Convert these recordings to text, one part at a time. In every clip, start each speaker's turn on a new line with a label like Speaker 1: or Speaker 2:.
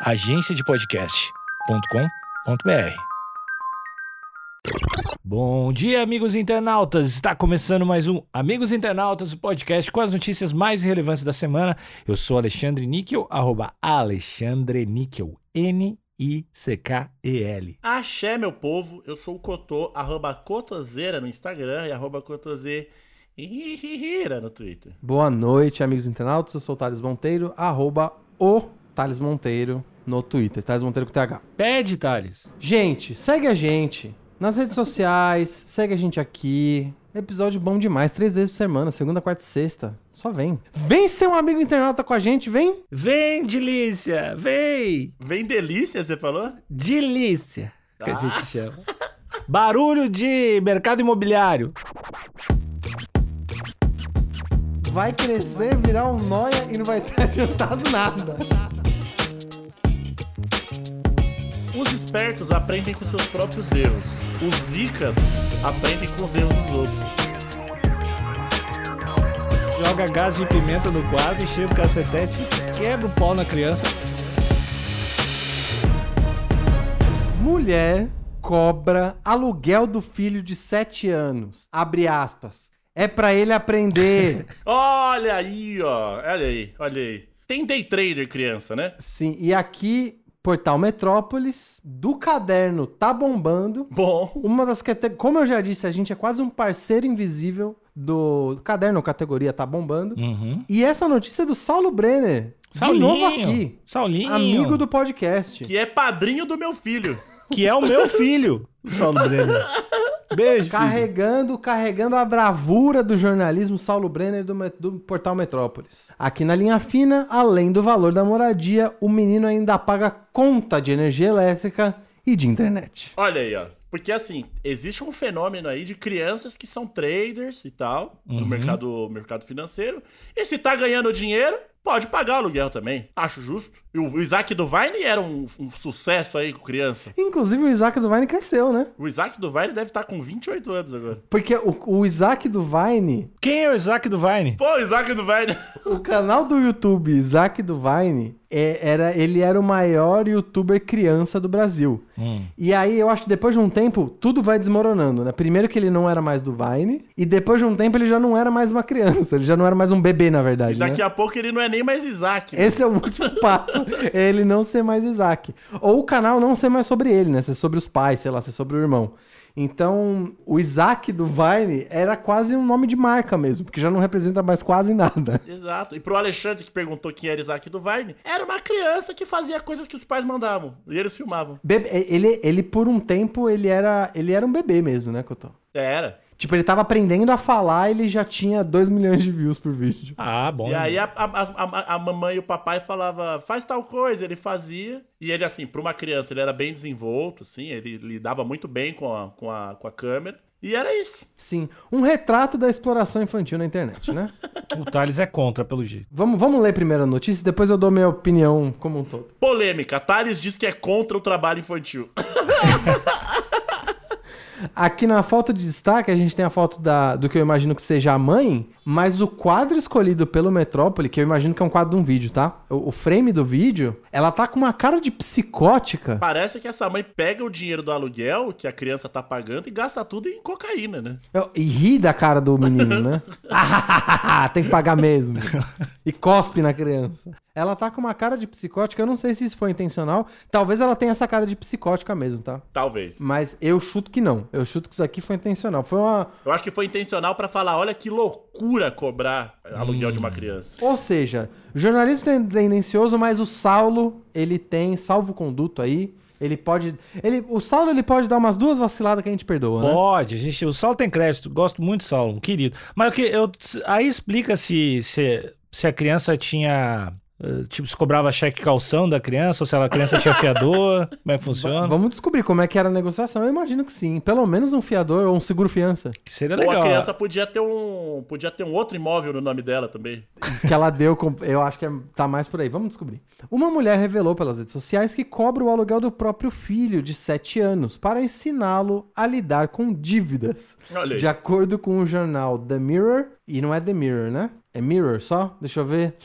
Speaker 1: agenciadepodcast.com.br. Bom dia, amigos internautas! Está começando mais um Amigos Internautas, o podcast com as notícias mais relevantes da semana. Eu sou Alexandre Níquel, arroba Alexandre Níquel, N-I-C-K-E-L.
Speaker 2: Axé, meu povo, eu sou o Cotô, arroba Cotoseira no Instagram e arroba Cotoseira no Twitter.
Speaker 3: Boa noite, amigos internautas. Eu sou o Thales Monteiro, arroba o Thales Monteiro no Twitter. Thales Monteiro com TH.
Speaker 1: Pede, Thales.
Speaker 3: Gente, segue a gente nas redes sociais, segue a gente aqui. Episódio bom demais, três vezes por semana, segunda, quarta e sexta. Só vem. Vem ser um amigo internauta com a gente, vem.
Speaker 1: Vem, delícia! Vem!
Speaker 2: Vem delícia, você falou?
Speaker 1: Delícia! Que a gente chama. Barulho de mercado imobiliário.
Speaker 3: Vai crescer, virar um noia e não vai ter adiantado nada.
Speaker 2: Os espertos aprendem com seus próprios erros. Os zicas aprendem com os erros dos outros.
Speaker 1: Joga gás de pimenta no quadro, enche o cacetete, quebra o pau na criança.
Speaker 3: Mulher cobra aluguel do filho de 7 anos. Abre aspas. É pra ele aprender.
Speaker 2: Olha aí, ó. Olha aí, olha aí. Tem day trader criança, né?
Speaker 3: Sim, e aqui, Portal Metrópolis, do caderno Tá Bombando.
Speaker 2: Bom.
Speaker 3: Uma das categorias. Como eu já disse, a gente é quase um parceiro invisível do caderno categoria Tá Bombando.
Speaker 1: Uhum.
Speaker 3: E essa notícia é do Saulo Brenner. De novo aqui.
Speaker 1: Saulinho.
Speaker 3: Amigo do podcast.
Speaker 2: Que é padrinho do meu filho.
Speaker 1: Que é o meu filho, o Saulo Brenner. Beijo, filho.
Speaker 3: Carregando, carregando a bravura do jornalismo Saulo Brenner do, do Portal Metrópolis. Aqui na linha fina, além do valor da moradia, o menino ainda paga conta de energia elétrica e de internet.
Speaker 2: Olha aí, ó. Porque assim, existe um fenômeno aí de crianças que são traders e tal, no mercado, mercado financeiro. E se tá ganhando dinheiro, pode pagar o aluguel também. Acho justo. E o Isaac do Vine era um, um sucesso aí com criança.
Speaker 3: Inclusive o Isaac do Vine cresceu, né?
Speaker 2: O Isaac do Vine deve estar com 28 anos agora.
Speaker 3: Porque o, o Isaac do Vine,
Speaker 1: Quem é o Isaac do Vine?
Speaker 2: Pô, o Isaac do Vine.
Speaker 3: o canal do YouTube Isaac do Vine, é- era, ele era o maior youtuber criança do Brasil. E aí eu acho que depois de um tempo, tudo vai desmoronando, né? Primeiro que ele não era mais do Vine, e depois de um tempo ele já não era mais uma criança, ele já não era mais um bebê, na verdade.
Speaker 2: E daqui
Speaker 3: né?
Speaker 2: a pouco ele não é nem mais Isaac.
Speaker 3: Esse é o último passo, é ele não ser mais Isaac. Ou o canal não ser mais sobre ele, né? Ser sobre os pais, sei lá, ser sobre o irmão. Então, o Isaac do Vine era quase um nome de marca mesmo, porque já não representa mais quase nada.
Speaker 2: Exato. E pro Alexandre que perguntou quem era Isaac do Vine, era uma criança que fazia coisas que os pais mandavam. E eles filmavam.
Speaker 3: Bebe- ele, ele, por um tempo, ele era, ele era um bebê mesmo, né, Cotô?
Speaker 2: Era.
Speaker 3: Tipo, ele tava aprendendo a falar ele já tinha 2 milhões de views por vídeo.
Speaker 1: Ah, bom.
Speaker 2: E aí a, a, a- a mamãe e o papai falava faz tal coisa, ele fazia. E ele, assim, pra uma criança, ele era bem desenvolto, assim, ele lidava muito bem com a, com a, com a câmera. E era isso.
Speaker 3: Sim, um retrato da exploração infantil na internet, né?
Speaker 1: O Thales é contra, pelo jeito.
Speaker 3: vamos, vamos ler primeiro a notícia, depois eu dou minha opinião como um todo.
Speaker 2: Polêmica. Thales diz que é contra o trabalho infantil.
Speaker 3: Aqui na foto de destaque, a gente tem a foto da, do que eu imagino que seja a mãe, mas o quadro escolhido pelo Metrópole, que eu imagino que é um quadro de um vídeo, tá? O, o frame do vídeo, ela tá com uma cara de psicótica.
Speaker 2: Parece que essa mãe pega o dinheiro do aluguel que a criança tá pagando e gasta tudo em cocaína, né?
Speaker 3: Eu- E ri da cara do menino, né? tem que pagar mesmo. E cospe na criança. Ela tá com uma cara de psicótica, eu não sei se isso foi intencional. Talvez ela tenha essa cara de psicótica mesmo, tá?
Speaker 2: Talvez.
Speaker 3: Mas eu chuto que não. Eu chuto que isso aqui foi intencional. Foi uma.
Speaker 2: Eu acho que foi intencional pra falar, olha que loucura cobrar aluguel de uma criança.
Speaker 3: Ou seja, jornalismo ten- tendencioso, mas o Saulo, ele tem salvo-conduto aí. Ele pode. Ele, o Saulo ele pode dar umas duas vaciladas que a gente perdoa, né?
Speaker 1: Pode, a gente, o Saulo tem crédito, gosto muito do Saulo, um querido. Mas o que eu, aí explica se, se, se a criança tinha. Eh, Tipo, se cobrava cheque calção da criança, ou se a criança tinha fiador, como é que funciona?
Speaker 3: Vamos descobrir como é que era a negociação. Eu imagino que sim. Pelo menos um fiador ou um seguro-fiança.
Speaker 1: Que seria
Speaker 2: Ou
Speaker 1: legal.
Speaker 2: a criança podia ter um. Podia ter um outro imóvel no nome dela também.
Speaker 3: que ela deu, eu acho que é- tá mais por aí. Vamos descobrir. Uma mulher revelou pelas redes sociais que cobra o aluguel do próprio filho de 7 anos para ensiná-lo a lidar com dívidas.
Speaker 2: Olha aí.
Speaker 3: De acordo com o jornal The Mirror, e não é The Mirror, né? É Mirror só? Deixa eu ver.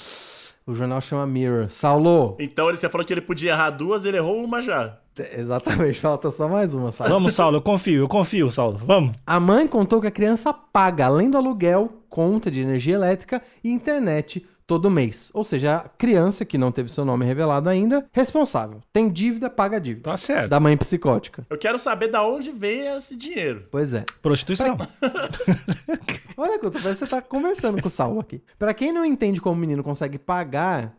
Speaker 3: O jornal chama Mirror. Saulo,
Speaker 2: Então ele, você falou que ele podia errar duas, ele errou uma já.
Speaker 3: exatamente, falta só mais uma, Saulo.
Speaker 1: Vamos, Saulo, eu confio, eu confio, Saulo. Vamos.
Speaker 3: A mãe contou que a criança paga, além do aluguel, conta de energia elétrica e internet todo mês. Ou seja, a criança, que não teve seu nome revelado ainda, responsável. Tem dívida, paga a dívida.
Speaker 1: Tá certo.
Speaker 3: Da mãe psicótica.
Speaker 2: Eu quero saber da onde veio esse dinheiro.
Speaker 3: Pois é.
Speaker 1: Prostituição.
Speaker 3: Olha, Couto, parece que você tá conversando com o Saulo aqui. Pra quem não entende como o menino consegue pagar.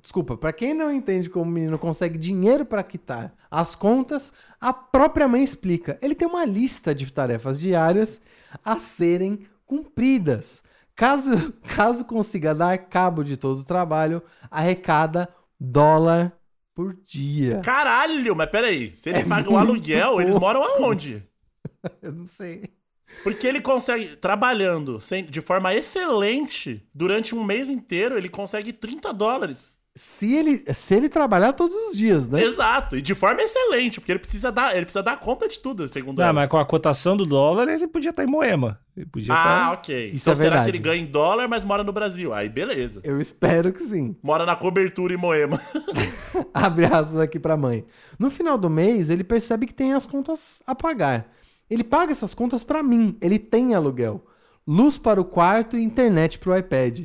Speaker 3: Desculpa, pra quem não entende como o menino consegue dinheiro pra quitar as contas, a própria mãe explica. Ele tem uma lista de tarefas diárias a serem cumpridas. Caso, caso consiga dar cabo de todo o trabalho, arrecada dólar por dia.
Speaker 2: Caralho, mas peraí. Se ele
Speaker 3: É
Speaker 2: paga o aluguel, eles
Speaker 3: pouco.
Speaker 2: moram aonde?
Speaker 3: Eu não sei.
Speaker 2: Porque ele consegue, trabalhando sem- de forma excelente, durante um mês inteiro, ele consegue 30 dólares.
Speaker 3: Se ele, se ele trabalhar todos os dias, né?
Speaker 2: Exato. E de forma excelente, porque ele precisa dar, ele precisa dar conta de tudo, segundo
Speaker 1: Não,
Speaker 2: ela.
Speaker 1: mas com a cotação do dólar, ele podia estar em Moema. Ele podia
Speaker 2: Ah,
Speaker 1: estar...
Speaker 2: ok.
Speaker 3: Isso
Speaker 2: então
Speaker 3: é
Speaker 2: será
Speaker 3: verdade.
Speaker 2: que ele ganha em dólar, mas mora no Brasil? Aí beleza.
Speaker 3: Eu espero que sim.
Speaker 2: Mora na cobertura em Moema.
Speaker 3: Abre aspas aqui pra mãe. No final do mês, ele percebe que tem as contas a pagar. Ele paga essas contas pra mim. Ele tem aluguel. Luz para o quarto e internet pro iPad.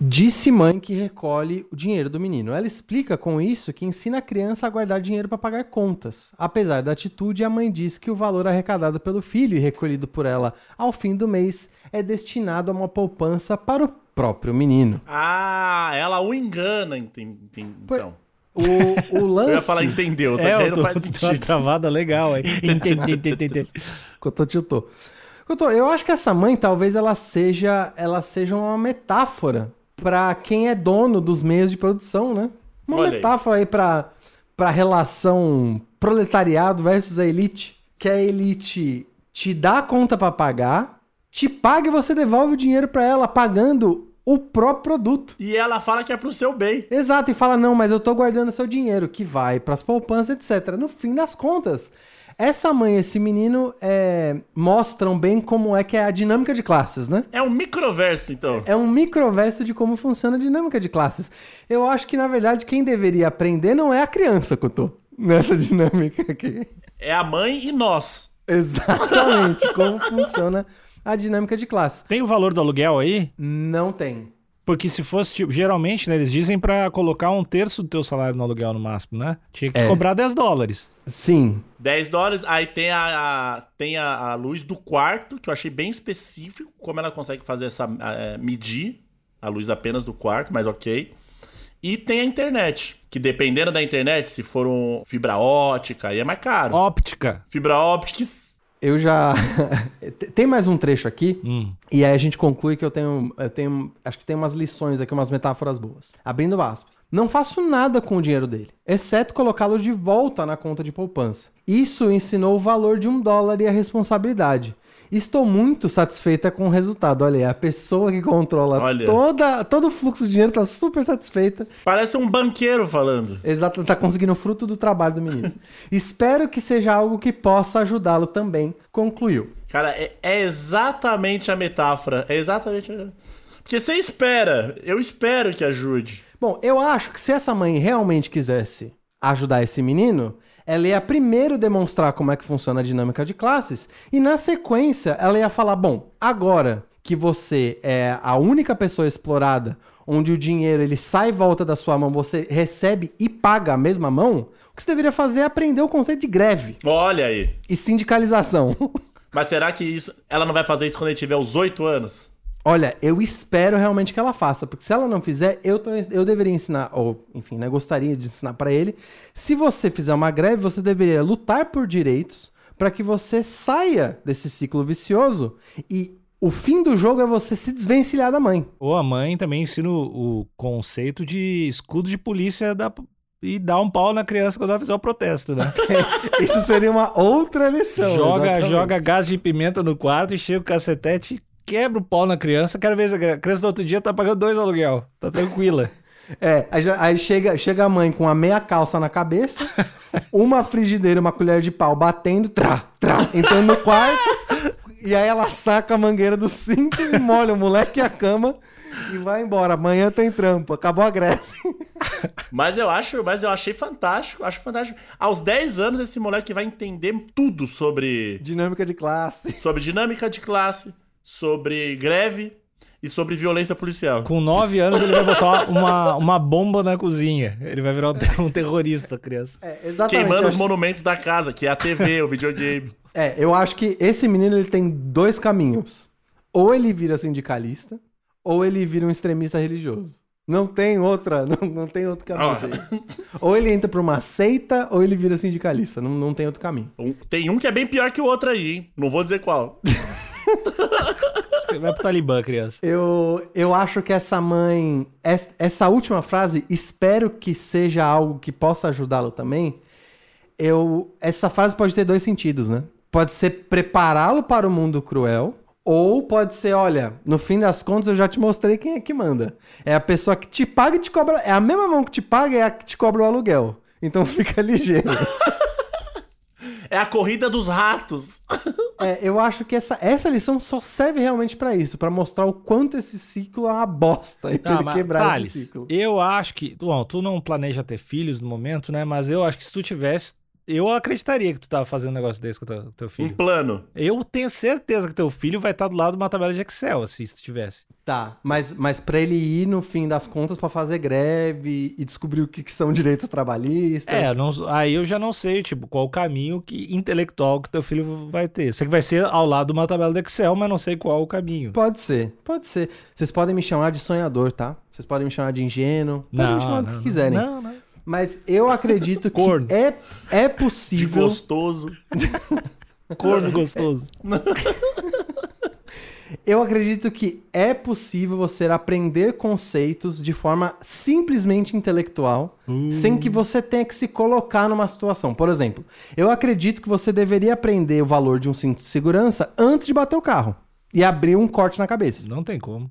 Speaker 3: Disse mãe que recolhe o dinheiro do menino. Ela explica com isso que ensina a criança a guardar dinheiro para pagar contas. Apesar da atitude, a mãe diz que o valor arrecadado pelo filho e recolhido por ela ao fim do mês é destinado a uma poupança para o próprio menino.
Speaker 2: ah, ela o engana, então.
Speaker 3: O, o lance.
Speaker 2: Eu ia falar entendeu, só que
Speaker 1: É,
Speaker 2: aí
Speaker 1: eu
Speaker 2: não
Speaker 1: tô,
Speaker 2: faz
Speaker 1: uma
Speaker 2: sentido.
Speaker 1: travada legal aí.
Speaker 3: Cotô tiltou. Eu acho que essa mãe talvez ela seja, ela seja uma metáfora pra quem é dono dos meios de produção, né? Uma
Speaker 2: Olha aí.
Speaker 3: metáfora aí pra para relação proletariado versus a elite, que a elite te dá a conta pra pagar, te paga e você devolve o dinheiro pra ela pagando o próprio produto.
Speaker 2: E ela fala que é pro seu bem.
Speaker 3: Exato, e fala: não, mas eu tô guardando seu dinheiro, que vai pras poupanças, etc. No fim das contas, essa mãe e esse menino é, mostram bem como é que é a dinâmica de classes, né?
Speaker 2: É um microverso, então.
Speaker 3: É um microverso de como funciona a dinâmica de classes. Eu acho que, na verdade, quem deveria aprender não é a criança, Couto, nessa dinâmica aqui.
Speaker 2: É a mãe e nós.
Speaker 3: Exatamente como funciona a dinâmica de classe.
Speaker 1: Tem o valor do aluguel aí?
Speaker 3: Não tem.
Speaker 1: Porque se fosse, tipo, geralmente, né, eles dizem pra colocar um terço do teu salário no aluguel no máximo, né? Tinha que
Speaker 3: É.
Speaker 1: cobrar 10 dólares.
Speaker 3: Sim.
Speaker 2: 10 dólares, aí tem a, a- tem a, a luz do quarto, que eu achei bem específico, como ela consegue fazer essa. eh, medir a luz apenas do quarto, mas ok. E tem a internet, que dependendo da internet, se for um fibra ótica, aí é mais caro.
Speaker 1: Óptica.
Speaker 2: Fibra óptica.
Speaker 3: Eu já. tem mais um trecho aqui.
Speaker 1: Hum.
Speaker 3: E aí a gente conclui que eu tenho, eu tenho. Acho que tem umas lições aqui, umas metáforas boas. Abrindo aspas. Não faço nada com o dinheiro dele, exceto colocá-lo de volta na conta de poupança. Isso ensinou o valor de um dólar e a responsabilidade. Estou muito satisfeita com o resultado. Olha aí, a pessoa que controla
Speaker 2: Olha.
Speaker 3: toda, todo o fluxo de dinheiro tá super satisfeita.
Speaker 2: Parece um banqueiro falando.
Speaker 3: Exato, tá conseguindo o fruto do trabalho do menino. Espero que seja algo que possa ajudá-lo também, concluiu.
Speaker 2: Cara, é, é exatamente a metáfora. É exatamente. a- Porque você espera. Eu espero que ajude.
Speaker 3: Bom, eu acho que se essa mãe realmente quisesse ajudar esse menino, ela ia primeiro demonstrar como é que funciona a dinâmica de classes e na sequência ela ia falar: bom, agora que você é a única pessoa explorada, onde o dinheiro ele sai e volta da sua mão, você recebe e paga a mesma mão, o que você deveria fazer é aprender o conceito de greve
Speaker 2: Olha aí.
Speaker 3: e sindicalização.
Speaker 2: Mas será que isso, ela não vai fazer isso quando ele tiver os 8 anos?
Speaker 3: Olha, eu espero realmente que ela faça, porque se ela não fizer, eu, tô- eu deveria ensinar, ou enfim, né, gostaria de ensinar pra ele. Se você fizer uma greve, você deveria lutar por direitos para que você saia desse ciclo vicioso e o fim do jogo é você se desvencilhar da mãe.
Speaker 1: Ou a mãe também ensina o, o conceito de escudo de polícia da- e dar um pau na criança quando ela fizer o protesto, né?
Speaker 3: Isso seria uma outra lição.
Speaker 1: joga,
Speaker 3: exatamente.
Speaker 1: joga gás de pimenta no quarto e chega o cacetete e quebra o pau na criança. Quero ver se a criança do outro dia tá pagando dois aluguel. Tá tranquila.
Speaker 3: É, aí, já- aí chega, chega a mãe com a meia calça na cabeça, uma frigideira, uma colher de pau batendo, trá, trá, entrando no quarto, e aí ela saca a mangueira do cinto e molha o moleque e a cama, e vai embora. Amanhã tem trampo, acabou a greve.
Speaker 2: Mas eu acho, mas eu achei fantástico, acho fantástico. Aos 10 anos esse moleque vai entender tudo sobre
Speaker 3: Dinâmica de classe.
Speaker 2: sobre dinâmica de classe, sobre greve e sobre violência policial.
Speaker 1: Com 9 anos ele vai botar uma, uma bomba na cozinha. Ele vai virar um ter- um terrorista, criança.
Speaker 3: É, exatamente.
Speaker 2: Queimando
Speaker 3: eu
Speaker 2: os
Speaker 3: acho-
Speaker 2: monumentos da casa, que é a TV, o videogame.
Speaker 3: É, eu acho que esse menino ele tem dois caminhos. Ou ele vira sindicalista, ou ele vira um extremista religioso. Não tem outra, não, não tem outro caminho.
Speaker 2: Ah.
Speaker 3: dele. Ou ele entra pra uma seita, ou ele vira sindicalista. Não, não tem outro caminho.
Speaker 2: Um- tem um que é bem pior que o outro aí, hein? Não vou dizer qual.
Speaker 1: Vai pro Talibã, criança.
Speaker 3: Eu, eu acho que essa mãe. es- Essa última frase, espero que seja algo que possa ajudá-lo também. Eu, essa frase pode ter dois sentidos, né? Pode ser prepará-lo para o mundo cruel, ou pode ser, olha, no fim das contas eu já te mostrei quem é que manda. É a pessoa que te paga e te cobra. É a mesma mão que te paga é a que te cobra o aluguel. Então fica ligeiro.
Speaker 2: É a corrida dos ratos.
Speaker 3: É, eu acho que essa, essa lição só serve realmente pra isso, pra mostrar o quanto esse ciclo é uma bosta e pra
Speaker 1: Ah,
Speaker 3: ele quebrar
Speaker 1: Thales,
Speaker 3: esse ciclo.
Speaker 1: Eu acho que. Bom, tu não planeja ter filhos no momento, né? Mas eu acho que se tu tivesse. Eu acreditaria que tu tava fazendo um negócio desse com o teu, teu
Speaker 2: Um
Speaker 1: filho.
Speaker 2: plano.
Speaker 1: Eu tenho certeza que teu filho vai estar do lado de uma tabela de Excel, assim, se tivesse.
Speaker 3: Tá, mas, mas pra ele ir, no fim das contas, pra fazer greve e descobrir o que, que são direitos trabalhistas.
Speaker 1: É, não- aí eu já não sei, tipo, qual o caminho que, intelectual que teu filho vai ter. Sei que vai ser ao lado de uma tabela de Excel, mas não sei qual o caminho.
Speaker 3: Pode ser, pode ser. Vocês podem me chamar de sonhador, tá? Vocês podem me chamar de ingênuo. Podem me chamar do que quiserem.
Speaker 1: Não, não.
Speaker 3: Mas eu acredito que
Speaker 1: Corno.
Speaker 3: é, é
Speaker 2: De
Speaker 3: possível.
Speaker 2: gostoso.
Speaker 1: Corno gostoso.
Speaker 3: Eu acredito que é possível você aprender conceitos de forma simplesmente intelectual, sem que você tenha que se colocar numa situação. Por exemplo, eu acredito que você deveria aprender o valor de um cinto de segurança antes de bater o carro e abrir um corte na cabeça.
Speaker 1: Não tem como.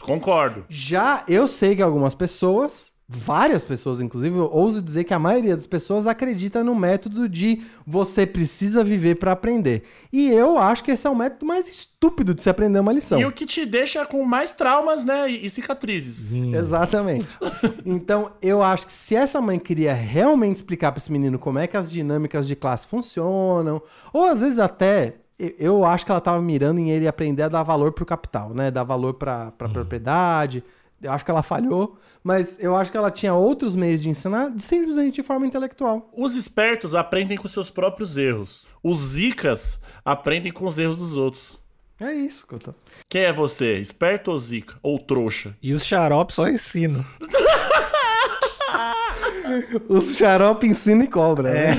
Speaker 2: Concordo.
Speaker 3: Já eu sei que algumas pessoas, várias pessoas inclusive, eu ouso dizer que a maioria das pessoas acredita no método de você precisa viver para aprender. E eu acho que esse é o método mais estúpido de se aprender uma lição.
Speaker 2: E o que te deixa com mais traumas, né? E, e cicatrizes.
Speaker 3: Exatamente. Então, eu acho que se essa mãe queria realmente explicar para esse menino como é que as dinâmicas de classe funcionam, ou às vezes até eu- acho que ela tava mirando em ele aprender a dar valor pro capital, né? Dar valor pra, pra propriedade. Eu acho que ela falhou, mas eu acho que ela tinha outros meios de ensinar de simplesmente de forma intelectual.
Speaker 2: Os espertos aprendem com seus próprios erros. Os zicas aprendem com os erros dos outros.
Speaker 3: É isso, Couto.
Speaker 2: Quem é você? Esperto ou zica? Ou trouxa?
Speaker 1: E os xaropes só ensinam.
Speaker 3: Os xarope ensina e cobra. né?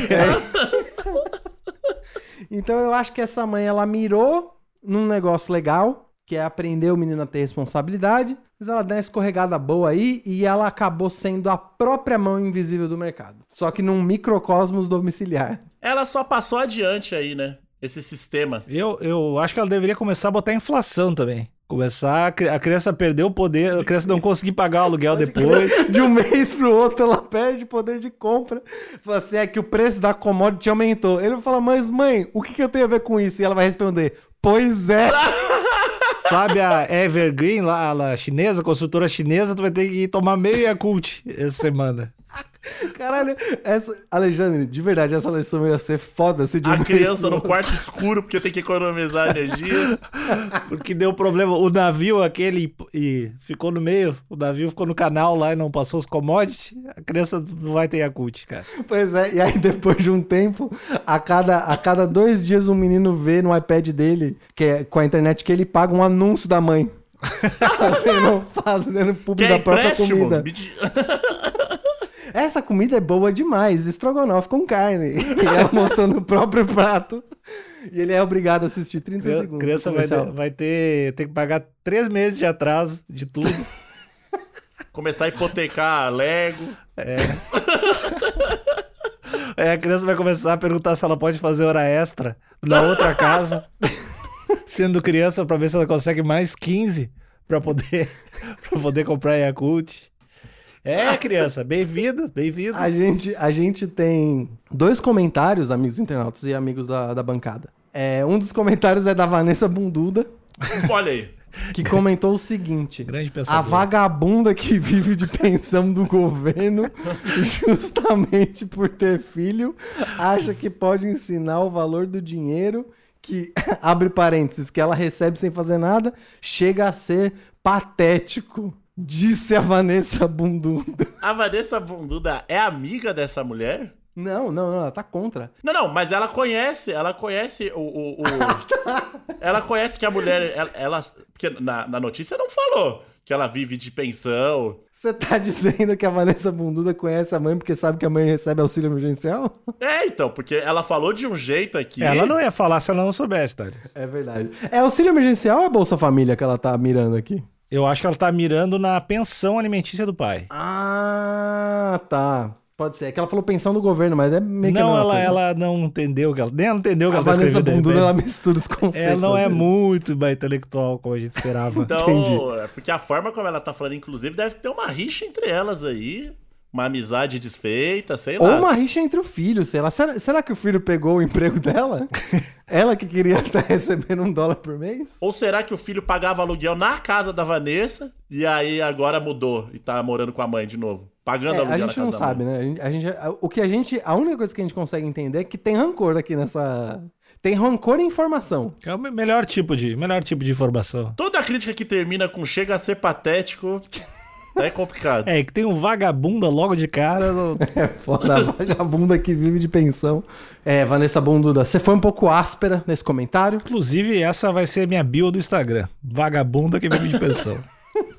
Speaker 3: então eu acho que essa mãe ela mirou num negócio legal, que é aprender o menino a ter responsabilidade, mas ela deu uma escorregada boa aí e ela acabou sendo a própria mão invisível do mercado. Só que num microcosmos domiciliar.
Speaker 2: Ela só passou adiante aí, né? Esse sistema.
Speaker 1: Eu, eu acho que ela deveria começar a botar inflação também. Começar a, a criança perder o poder, a criança não conseguir pagar o aluguel depois.
Speaker 3: De um mês pro outro, ela perde poder de compra. Fala assim, é que o preço da commodity aumentou. Ele vai falar, mas mãe, o que, que eu tenho a ver com isso? E ela vai responder, pois é.
Speaker 1: Sabe a Evergreen lá, a chinesa, a construtora chinesa, tu vai ter que tomar meio Yakult essa semana.
Speaker 3: Caralho, essa. Alexandre, de verdade, essa lição ia ser foda se de um
Speaker 2: A criança no quarto escuro porque tem que economizar energia.
Speaker 1: Porque deu problema. O navio aquele e ficou no meio, o navio ficou no canal lá e não passou os commodities. A criança não vai ter Yakult, cara.
Speaker 3: Pois é, e aí depois de um tempo, a cada, a cada dois dias um menino vê no iPad dele, que é com a internet, que ele paga um anúncio da mãe. fazendo, fazendo público
Speaker 2: Quer
Speaker 3: da própria comida. Essa comida é boa demais, estrogonofe com carne. E ela mostrando o próprio prato. E ele é obrigado a assistir 30
Speaker 1: A
Speaker 3: segundos.
Speaker 1: criança vai,
Speaker 3: comercial.
Speaker 1: vai ter, ter que pagar três meses de atraso de tudo.
Speaker 2: Começar a hipotecar Lego.
Speaker 1: Aí a criança vai começar a perguntar se ela pode fazer hora extra na outra casa, sendo criança, pra ver se ela consegue mais 15 pra poder, pra poder comprar Yakult. É, criança, bem-vindo, bem-vindo.
Speaker 3: A gente, a gente tem dois comentários, amigos internautas e amigos da, da bancada. É, um dos comentários é da Vanessa Bunduda.
Speaker 2: Olha aí.
Speaker 3: que comentou o seguinte:
Speaker 1: Grande
Speaker 3: A vagabunda que vive de pensão do governo, justamente por ter filho, acha que pode ensinar o valor do dinheiro que, abre parênteses, que ela recebe sem fazer nada, chega a ser patético, disse a Vanessa Bunduda.
Speaker 2: A Vanessa Bunduda é amiga dessa mulher?
Speaker 3: Não, não, não, ela tá contra.
Speaker 2: Não, não, mas ela conhece, ela conhece o. o- o- ela conhece que a mulher. Ela. ela- porque na, na notícia não falou que ela vive de pensão.
Speaker 3: Você tá dizendo que a Vanessa Bunduda conhece a mãe porque sabe que a mãe recebe auxílio emergencial?
Speaker 2: É, então, porque ela falou de um jeito aqui.
Speaker 1: Ela não ia falar se ela não soubesse, tá?
Speaker 3: É verdade. É auxílio emergencial ou é Bolsa Família que ela tá mirando aqui?
Speaker 1: Eu acho que ela tá mirando na pensão alimentícia do pai.
Speaker 3: Ah, tá. Pode ser. É que ela falou pensão do governo, mas é meio que a
Speaker 1: Não, ela,
Speaker 3: coisa.
Speaker 1: ela não entendeu que ela. Nem ela entendeu o que
Speaker 3: A
Speaker 1: ela tá escrevendo.
Speaker 3: Bunduda,
Speaker 1: né?
Speaker 3: ela mistura os conceitos.
Speaker 1: Ela não
Speaker 3: às
Speaker 1: é
Speaker 3: vezes.
Speaker 1: muito mais intelectual como a gente esperava.
Speaker 2: Então,
Speaker 3: Entendi.
Speaker 2: é porque a forma como ela tá falando, inclusive, deve ter uma rixa entre elas aí. Uma amizade desfeita, sei
Speaker 3: Ou
Speaker 2: lá.
Speaker 3: uma rixa entre o filho, sei lá. Será, será que o filho pegou o emprego dela? ela que queria estar recebendo um dólar por mês?
Speaker 2: Ou será que o filho pagava aluguel na casa da Vanessa e aí agora mudou e tá morando com a mãe de novo? Pagando
Speaker 3: É,
Speaker 2: aluguel
Speaker 3: a
Speaker 2: na
Speaker 3: gente
Speaker 2: casa
Speaker 3: não
Speaker 2: da
Speaker 3: sabe,
Speaker 2: mãe.
Speaker 3: né? A gente, a gente- a- o que a gente. A única coisa que a gente consegue entender é que tem rancor aqui nessa. Tem rancor e informação.
Speaker 1: É o me- melhor tipo de, melhor tipo de informação.
Speaker 2: Toda crítica que termina com chega a ser patético é complicado.
Speaker 1: É, que tem um vagabunda logo de cara. no-
Speaker 3: É foda, vagabunda que vive de pensão. É, Vanessa Bunduda, você foi um pouco áspera nesse comentário.
Speaker 1: Inclusive, essa vai ser minha bio do Instagram. Vagabunda que vive de pensão.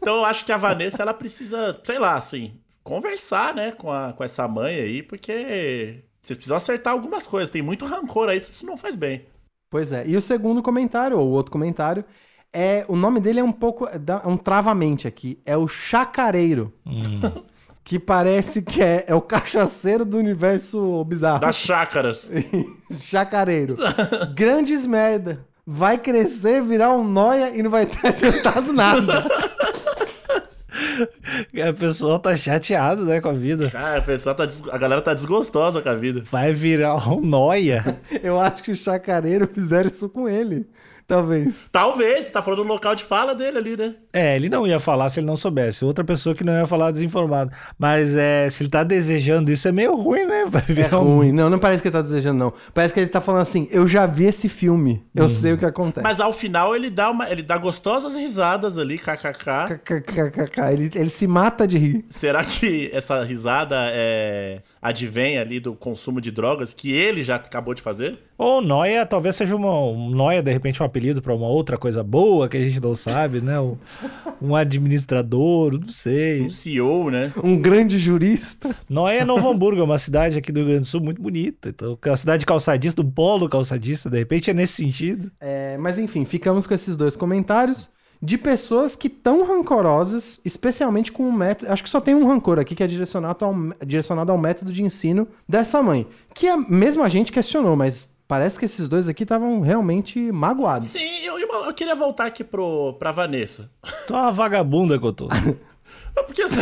Speaker 2: Então eu acho que a Vanessa, ela precisa, sei lá, assim, conversar, né, com, a, com essa mãe aí, porque vocês precisam acertar algumas coisas. Tem muito rancor aí, isso não faz bem.
Speaker 3: Pois é. E o segundo comentário, ou o outro comentário, é. O nome dele é um pouco. dá um travamente aqui. É o Chacareiro. Que parece que é, é o cachaceiro do universo bizarro.
Speaker 2: Das chácaras.
Speaker 3: Chacareiro. Grandes merda. Vai crescer, virar um noia e não vai ter adiantado nada.
Speaker 1: A pessoa tá chateada, né, com a vida.
Speaker 2: Cara, a, pessoa tá des- a galera tá desgostosa com a vida.
Speaker 1: Vai virar um noia.
Speaker 3: Eu acho que o chacareiro fizeram isso com ele. Talvez.
Speaker 2: Talvez, tá falando do local de fala dele ali, né?
Speaker 1: É, ele não ia falar se ele não soubesse. Outra pessoa que não ia falar desinformado. Mas é, se ele tá desejando isso, é meio ruim, né? Vai
Speaker 3: É
Speaker 1: virar um...
Speaker 3: ruim. Não, não parece que ele tá desejando, não. Parece que ele tá falando assim: eu já vi esse filme. Eu sei o que acontece.
Speaker 2: Mas ao final ele dá uma, ele dá gostosas risadas ali, kkk.
Speaker 3: KKKK. Ele, ele se mata de rir.
Speaker 2: Será que essa risada é advém ali do consumo de drogas que ele já acabou de fazer?
Speaker 1: Ou noia, talvez seja uma um noia, de repente, um apelido pra uma outra coisa boa que a gente não sabe, né? Um, um administrador, não sei.
Speaker 2: Um CEO, né?
Speaker 3: Um grande jurista.
Speaker 1: Noia é Novo Hamburgo, é uma cidade aqui do Rio Grande do Sul muito bonita. Então, é uma cidade calçadista, um polo calçadista, de repente é nesse sentido.
Speaker 3: É, mas enfim, ficamos com esses dois comentários de pessoas que estão rancorosas, especialmente com o método. Acho que só tem um rancor aqui que é direcionado ao, direcionado ao método de ensino dessa mãe. Que a, mesmo a gente questionou, mas parece que esses dois aqui estavam realmente magoados.
Speaker 2: Sim, eu, eu, eu queria voltar aqui pro, pra Vanessa.
Speaker 1: Tu é uma vagabunda que eu tô.
Speaker 2: Não, porque assim,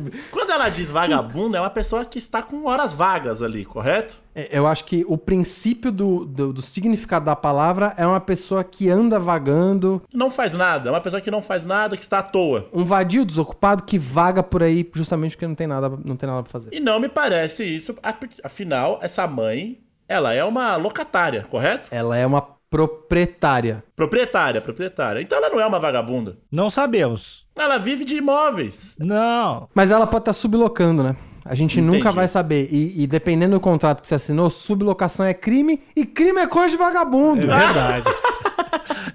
Speaker 2: quando ela diz vagabunda, é uma pessoa que está com horas vagas ali, correto?
Speaker 3: É, Eu acho que o princípio do, do, do significado da palavra é uma pessoa que anda vagando,
Speaker 2: Não faz nada, é uma pessoa que não faz nada, que está à toa.
Speaker 3: um vadio desocupado que vaga por aí justamente porque não tem nada, não tem nada pra fazer.
Speaker 2: E não me parece isso, afinal, essa mãe, ela é uma locatária, correto?
Speaker 3: Ela é uma proprietária.
Speaker 2: Proprietária, proprietária. Então ela não é uma vagabunda.
Speaker 1: Não sabemos.
Speaker 2: Ela vive de imóveis.
Speaker 1: Não.
Speaker 3: Mas ela pode estar sublocando, né? A gente
Speaker 2: Entendi.
Speaker 3: nunca vai saber. E, e dependendo do contrato que você assinou, sublocação é crime e crime é coisa de
Speaker 1: É
Speaker 3: vagabundo.
Speaker 1: verdade.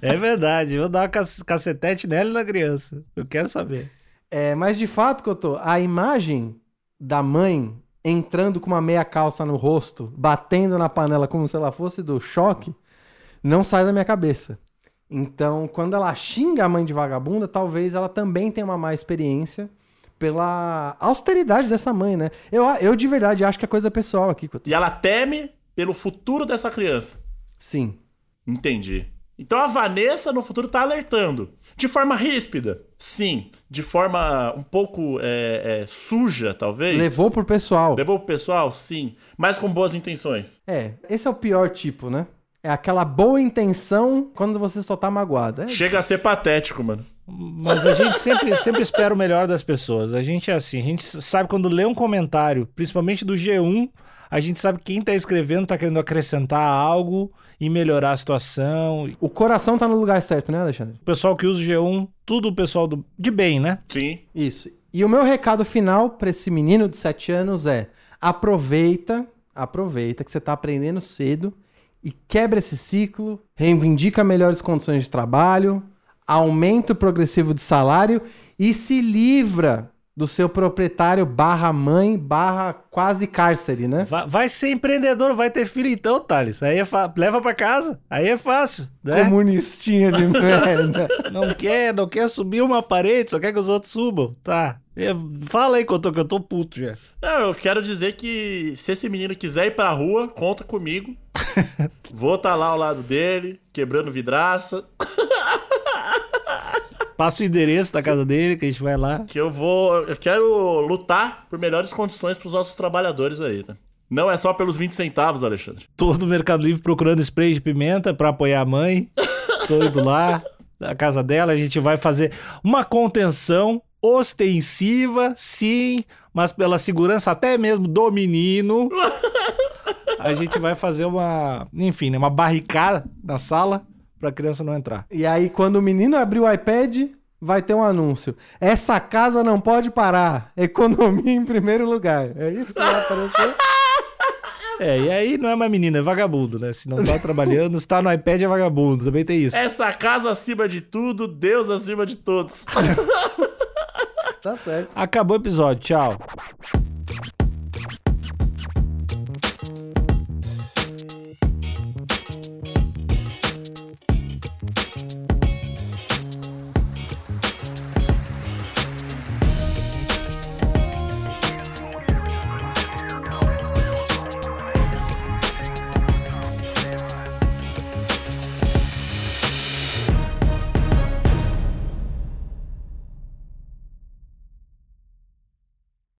Speaker 1: é verdade. Eu vou dar uma cac- cacetete nela e na criança. Eu quero saber.
Speaker 3: É, mas de fato, que eu tô, a imagem da mãe entrando com uma meia calça no rosto, batendo na panela como se ela fosse do choque, não sai da minha cabeça. Então, quando ela xinga a mãe de vagabunda, talvez ela também tenha uma má experiência pela austeridade dessa mãe, né? Eu, eu de verdade acho que é coisa pessoal aqui.
Speaker 2: E ela teme pelo futuro dessa criança.
Speaker 3: Sim.
Speaker 2: Entendi. Então a Vanessa no futuro tá alertando. De forma ríspida, sim. De forma um pouco é, é, suja, talvez.
Speaker 3: Levou pro pessoal.
Speaker 2: Levou pro pessoal, sim. Mas com boas intenções.
Speaker 3: É, esse é o pior tipo, né? É aquela boa intenção quando você só tá magoado. É,
Speaker 2: Chega a ser patético, mano.
Speaker 1: Mas a gente sempre, sempre espera o melhor das pessoas. A gente é assim, a gente sabe quando lê um comentário, principalmente do G1, a gente sabe quem tá escrevendo tá querendo acrescentar algo e melhorar a situação.
Speaker 3: O coração tá no lugar certo, né, Alexandre?
Speaker 1: O pessoal que usa o G1, tudo o pessoal do, de bem, né?
Speaker 2: Sim.
Speaker 3: Isso. E o meu recado final pra esse menino de 7 anos é: aproveita, aproveita que você tá aprendendo cedo e quebra esse ciclo, reivindica melhores condições de trabalho, aumento progressivo de salário e se livra do seu proprietário barra mãe barra quase cárcere, né?
Speaker 1: Vai, vai ser empreendedor, vai ter filho então, Thales. Aí é fa- leva pra casa. Aí é fácil, né?
Speaker 3: Comunistinha de merda.
Speaker 1: Não quer, não quer subir uma parede, só quer que os outros subam. Tá. Fala aí que eu tô, que eu tô puto já.
Speaker 2: Não, eu quero dizer que se esse menino quiser ir pra rua, conta comigo. Vou estar lá ao lado dele, quebrando vidraça,
Speaker 1: Passa o endereço da casa dele, que a gente vai lá.
Speaker 2: que eu vou. Eu quero lutar por melhores condições pros nossos trabalhadores aí, né? Não é só pelos 20 centavos, Alexandre.
Speaker 1: Todo o Mercado Livre procurando spray de pimenta pra apoiar a mãe. Tô indo lá, na casa dela. A gente vai fazer uma contenção ostensiva, sim, mas pela segurança até mesmo do menino. A gente vai fazer uma, enfim, né, uma barricada na sala pra criança não entrar.
Speaker 3: E aí, quando o menino abrir o iPad, vai ter um anúncio. Essa casa não pode parar. Economia em primeiro lugar. É isso que vai aparecer?
Speaker 1: É, e aí não é uma menina, é vagabundo, né? Se não tá trabalhando, se tá no iPad é vagabundo, também tem isso.
Speaker 2: Essa casa acima de tudo, Deus acima de todos.
Speaker 3: tá certo.
Speaker 1: Acabou o episódio, tchau.